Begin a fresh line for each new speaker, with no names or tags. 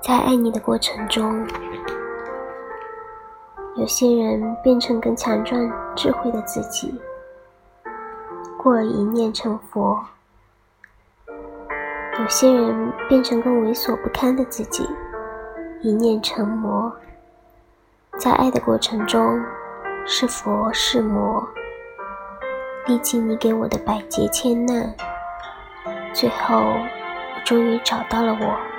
在爱你的过程中有些人变成更强壮智慧的自己过而一念成佛有些人变成更猥琐不堪的自己一念成魔。在爱的过程中是佛是魔历经你给我的百劫千难最后终于找到了我。